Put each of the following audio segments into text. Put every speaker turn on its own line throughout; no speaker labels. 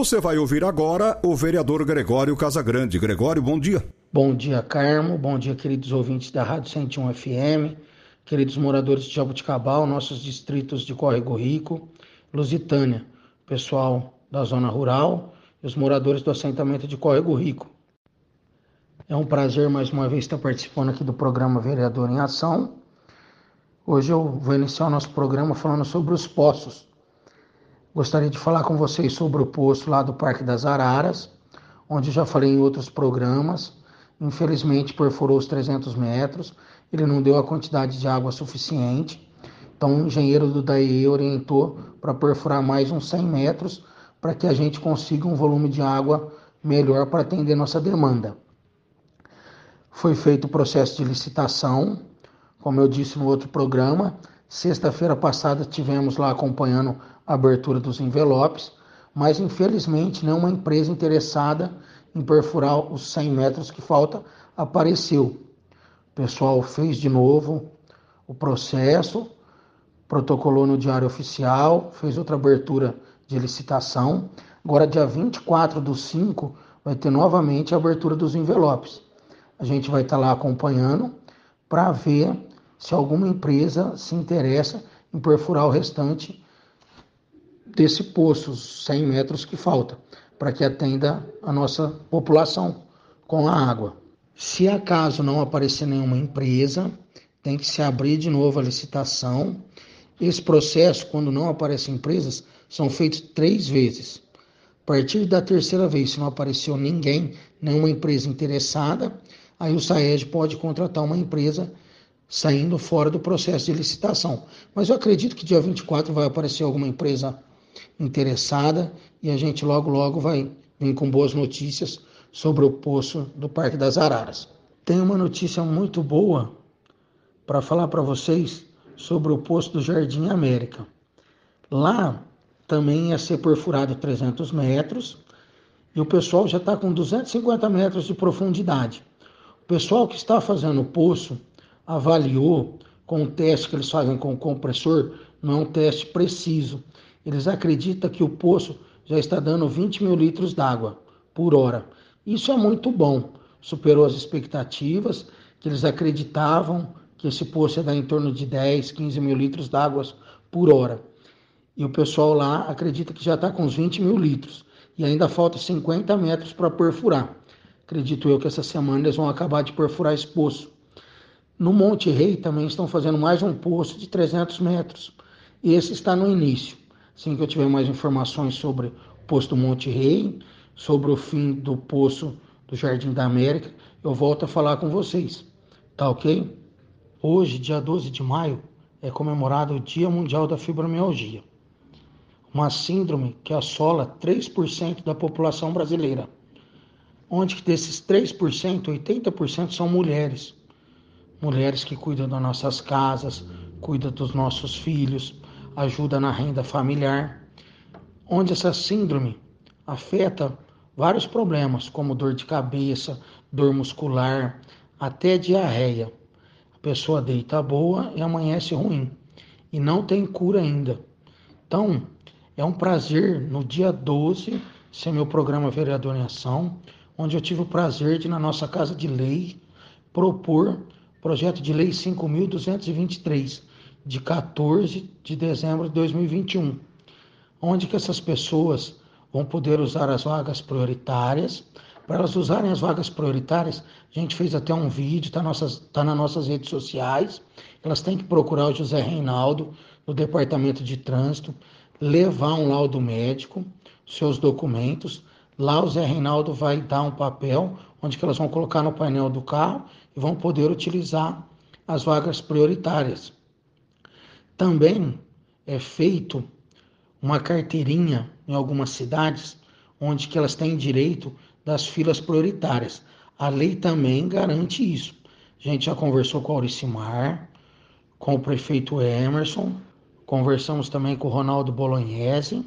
Você vai ouvir agora o vereador Gregório Casagrande. Gregório, bom dia.
Bom dia, Carmo. Bom dia, queridos ouvintes da Rádio 101 FM, queridos moradores de Jabuticabal, nossos distritos de Córrego Rico, Lusitânia, pessoal da zona rural e os moradores do assentamento de Córrego Rico. É um prazer mais uma vez estar participando aqui do programa Vereador em Ação. Hoje eu vou iniciar o nosso programa falando sobre os poços. Gostaria de falar com vocês sobre o poço lá do Parque das Araras, onde já falei em outros programas. Infelizmente perfurou os 300 metros, ele não deu a quantidade de água suficiente. Então o engenheiro do DAE orientou para perfurar mais uns 100 metros para que a gente consiga um volume de água melhor para atender nossa demanda. Foi feito o processo de licitação, como eu disse no outro programa. Sexta-feira passada tivemos lá acompanhando abertura dos envelopes, mas infelizmente nenhuma empresa interessada em perfurar os 100 metros que falta apareceu. O pessoal fez de novo o processo, protocolou no Diário Oficial, fez outra abertura de licitação. Agora, dia 24 do 5, vai ter novamente a abertura dos envelopes. A gente vai estar lá acompanhando para ver se alguma empresa se interessa em perfurar o restante desse poço, 100 metros que falta, para que atenda a nossa população com a água. Se acaso não aparecer nenhuma empresa, tem que se abrir de novo a licitação. Esse processo, quando não aparecem empresas, são feitos três vezes. A partir da terceira vez, se não apareceu ninguém, nenhuma empresa interessada, aí o SAED pode contratar uma empresa saindo fora do processo de licitação. Mas eu acredito que dia 24 vai aparecer alguma empresa interessada e a gente logo logo vai vir com boas notícias sobre o poço do Parque das Araras. Tem uma notícia muito boa para falar para vocês sobre o poço do Jardim América. Lá também ia ser perfurado 300 metros e o pessoal já está com 250 metros de profundidade. O pessoal que está fazendo o poço avaliou com o teste que eles fazem com o compressor, não é um teste preciso, eles acreditam que o poço já está dando 20 mil litros d'água por hora. Isso é muito bom, superou as expectativas, que eles acreditavam que esse poço ia dar em torno de 10, 15 mil litros d'água por hora. E o pessoal lá acredita que já está com uns 20 mil litros. E ainda falta 50 metros para perfurar. Acredito eu que essa semana eles vão acabar de perfurar esse poço. No Monte Rei também estão fazendo mais um poço de 300 metros. Esse está no início. Assim que eu tiver mais informações sobre o posto Monte Rei, sobre o fim do poço do Jardim da América, eu volto a falar com vocês. Tá ok? Hoje, dia 12 de maio, é comemorado o Dia Mundial da Fibromialgia, uma síndrome que assola 3% da população brasileira, onde que desses 3%, 80% são mulheres. Mulheres que cuidam das nossas casas, cuidam dos nossos filhos, ajuda na renda familiar, onde essa síndrome afeta vários problemas, como dor de cabeça, dor muscular, até diarreia. A pessoa deita boa e amanhece ruim e não tem cura ainda. Então, é um prazer no dia 12 ser meu programa Vereador em Ação, onde eu tive o prazer de, na nossa Casa de Lei, propor projeto de lei 5.223, de 14 de dezembro de 2021, onde que essas pessoas vão poder usar as vagas prioritárias. Para elas usarem as vagas prioritárias, a gente fez até um vídeo, está tá nas nossas redes sociais. Elas têm que procurar o José Reinaldo no departamento de trânsito, levar um laudo médico, seus documentos. Lá o Zé Reinaldo vai dar um papel onde que elas vão colocar no painel do carro e vão poder utilizar as vagas prioritárias. Também é feito uma carteirinha em algumas cidades onde que elas têm direito das filas prioritárias. A lei também garante isso. A gente já conversou com o Auricimar, com o prefeito Emerson, conversamos também com o Ronaldo Bolognese,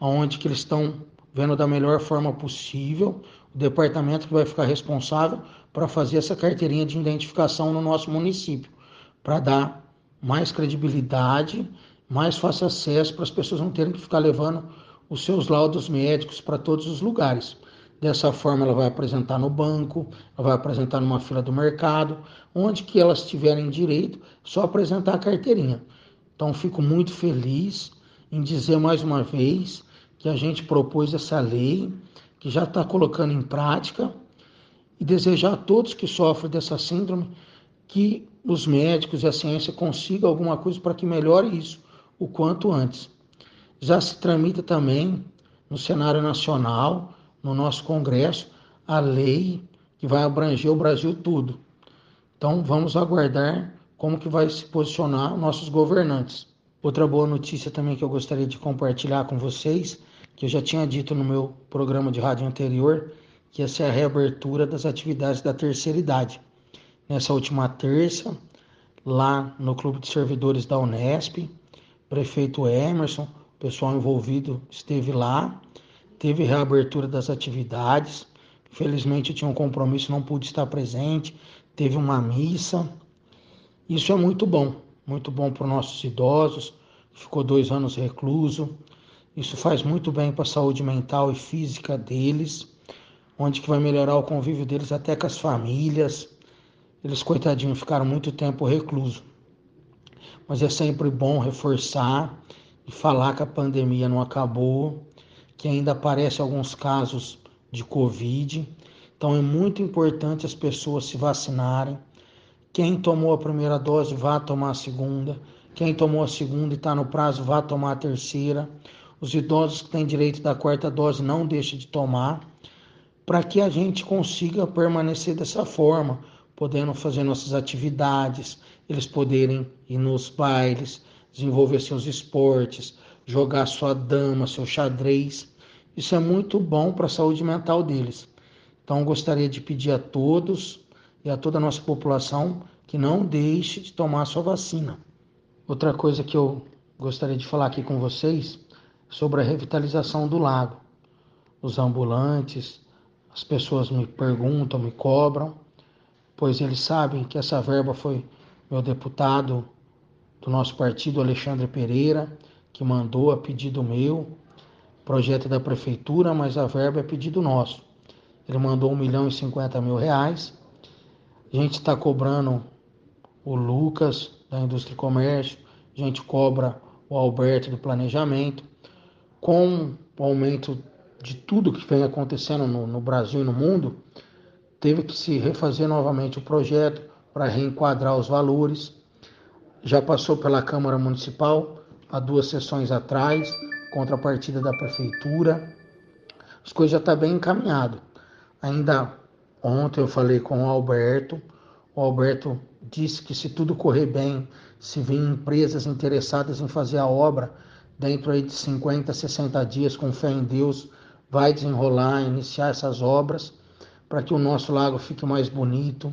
onde que eles estão vendo da melhor forma possível o departamento que vai ficar responsável para fazer essa carteirinha de identificação no nosso município, para dar mais credibilidade, mais fácil acesso para as pessoas não terem que ficar levando os seus laudos médicos para todos os lugares. Dessa forma, ela vai apresentar no banco, ela vai apresentar numa fila do mercado, onde que elas tiverem direito, só apresentar a carteirinha. Então, fico muito feliz em dizer mais uma vez que a gente propôs essa lei, que já está colocando em prática, e desejar a todos que sofrem dessa síndrome que os médicos e a ciência consigam alguma coisa para que melhore isso o quanto antes. Já se tramita também no cenário nacional, no nosso Congresso, a lei que vai abranger o Brasil tudo. Então vamos aguardar como que vai se posicionar nossos governantes. Outra boa notícia também que eu gostaria de compartilhar com vocês, que eu já tinha dito no meu programa de rádio anterior, que essa é a reabertura das atividades da terceira idade. Nessa última terça, lá no Clube de Servidores da Unesp, prefeito Emerson, pessoal envolvido esteve lá, teve reabertura das atividades. Infelizmente eu tinha um compromisso, não pude estar presente. Teve uma missa. Isso é muito bom, muito bom para os nossos idosos. Ficou dois anos recluso. Isso faz muito bem para a saúde mental e física deles onde que vai melhorar o convívio deles até com as famílias. Eles, coitadinhos, ficaram muito tempo reclusos. Mas é sempre bom reforçar e falar que a pandemia não acabou, que ainda aparecem alguns casos de Covid. Então é muito importante as pessoas se vacinarem. Quem tomou a primeira dose, vá tomar a segunda. Quem tomou a segunda e está no prazo, vá tomar a terceira. Os idosos que têm direito da quarta dose, não deixe de tomar para que a gente consiga permanecer dessa forma, podendo fazer nossas atividades, eles poderem ir nos bailes, desenvolver seus esportes, jogar sua dama, seu xadrez. Isso é muito bom para a saúde mental deles. Então, gostaria de pedir a todos e a toda a nossa população que não deixe de tomar sua vacina. Outra coisa que eu gostaria de falar aqui com vocês sobre a revitalização do lago. Os ambulantes, as pessoas me perguntam, me cobram, pois eles sabem que essa verba foi meu deputado do nosso partido, Alexandre Pereira, que mandou a pedido meu, projeto da prefeitura, mas a verba é pedido nosso. Ele mandou um milhão e cinquenta mil reais. A gente está cobrando o Lucas da Indústria e Comércio, a gente cobra o Alberto do Planejamento. Com o aumento de tudo que vem acontecendo no, no Brasil e no mundo, teve que se refazer novamente o projeto para reenquadrar os valores. Já passou pela Câmara Municipal há duas sessões atrás, contrapartida da Prefeitura. As coisas já estão tá bem encaminhado. Ainda ontem eu falei com o Alberto. O Alberto disse que se tudo correr bem, se vir empresas interessadas em fazer a obra dentro aí de 50, 60 dias, com fé em Deus, vai desenrolar, iniciar essas obras para que o nosso lago fique mais bonito,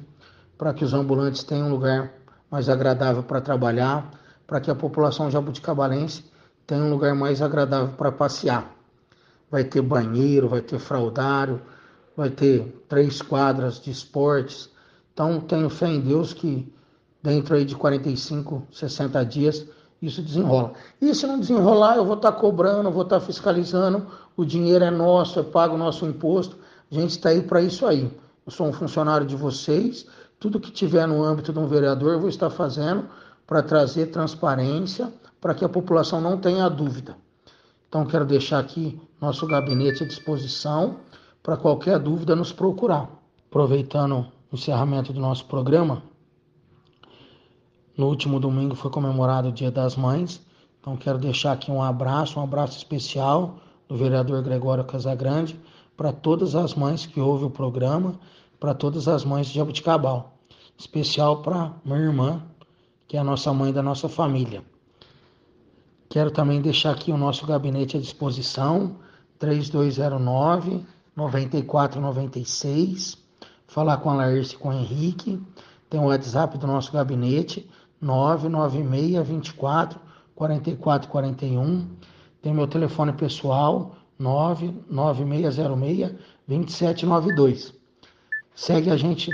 para que os ambulantes tenham um lugar mais agradável para trabalhar, para que a população jabuticabalense tenha um lugar mais agradável para passear. Vai ter banheiro, vai ter fraudário, vai ter três quadras de esportes. Então tenho fé em Deus que dentro aí de 45, 60 dias isso desenrola. E se não desenrolar, eu vou estar tá cobrando, vou estar tá fiscalizando, o dinheiro é nosso, é pago o nosso imposto, a gente está aí para isso aí. Eu sou um funcionário de vocês, tudo que tiver no âmbito de um vereador eu vou estar fazendo para trazer transparência, para que a população não tenha dúvida. Então quero deixar aqui nosso gabinete à disposição para qualquer dúvida nos procurar. Aproveitando o encerramento do nosso programa, no último domingo foi comemorado o Dia das Mães, então quero deixar aqui um abraço, um abraço especial do vereador Gregório Casagrande para todas as mães que ouvem o programa, para todas as mães de Jabuticabal, especial para minha irmã, que é a nossa mãe da nossa família. Quero também deixar aqui o nosso gabinete à disposição. 3209 9496. Falar com a Laércio e com o Henrique. Tem o WhatsApp do nosso gabinete 996 24 44 41. Tem meu telefone pessoal 99606 2792. Segue a gente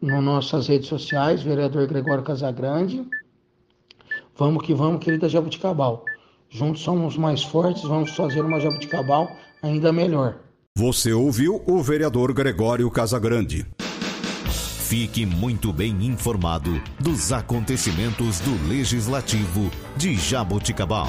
nas nossas redes sociais, vereador Gregório Casagrande. Vamos que vamos, querida Jabuticabal. Juntos somos mais fortes, vamos fazer uma Jabuticabal ainda melhor.
Você ouviu o vereador Gregório Casagrande.
Fique muito bem informado dos acontecimentos do Legislativo de Jaboticabal.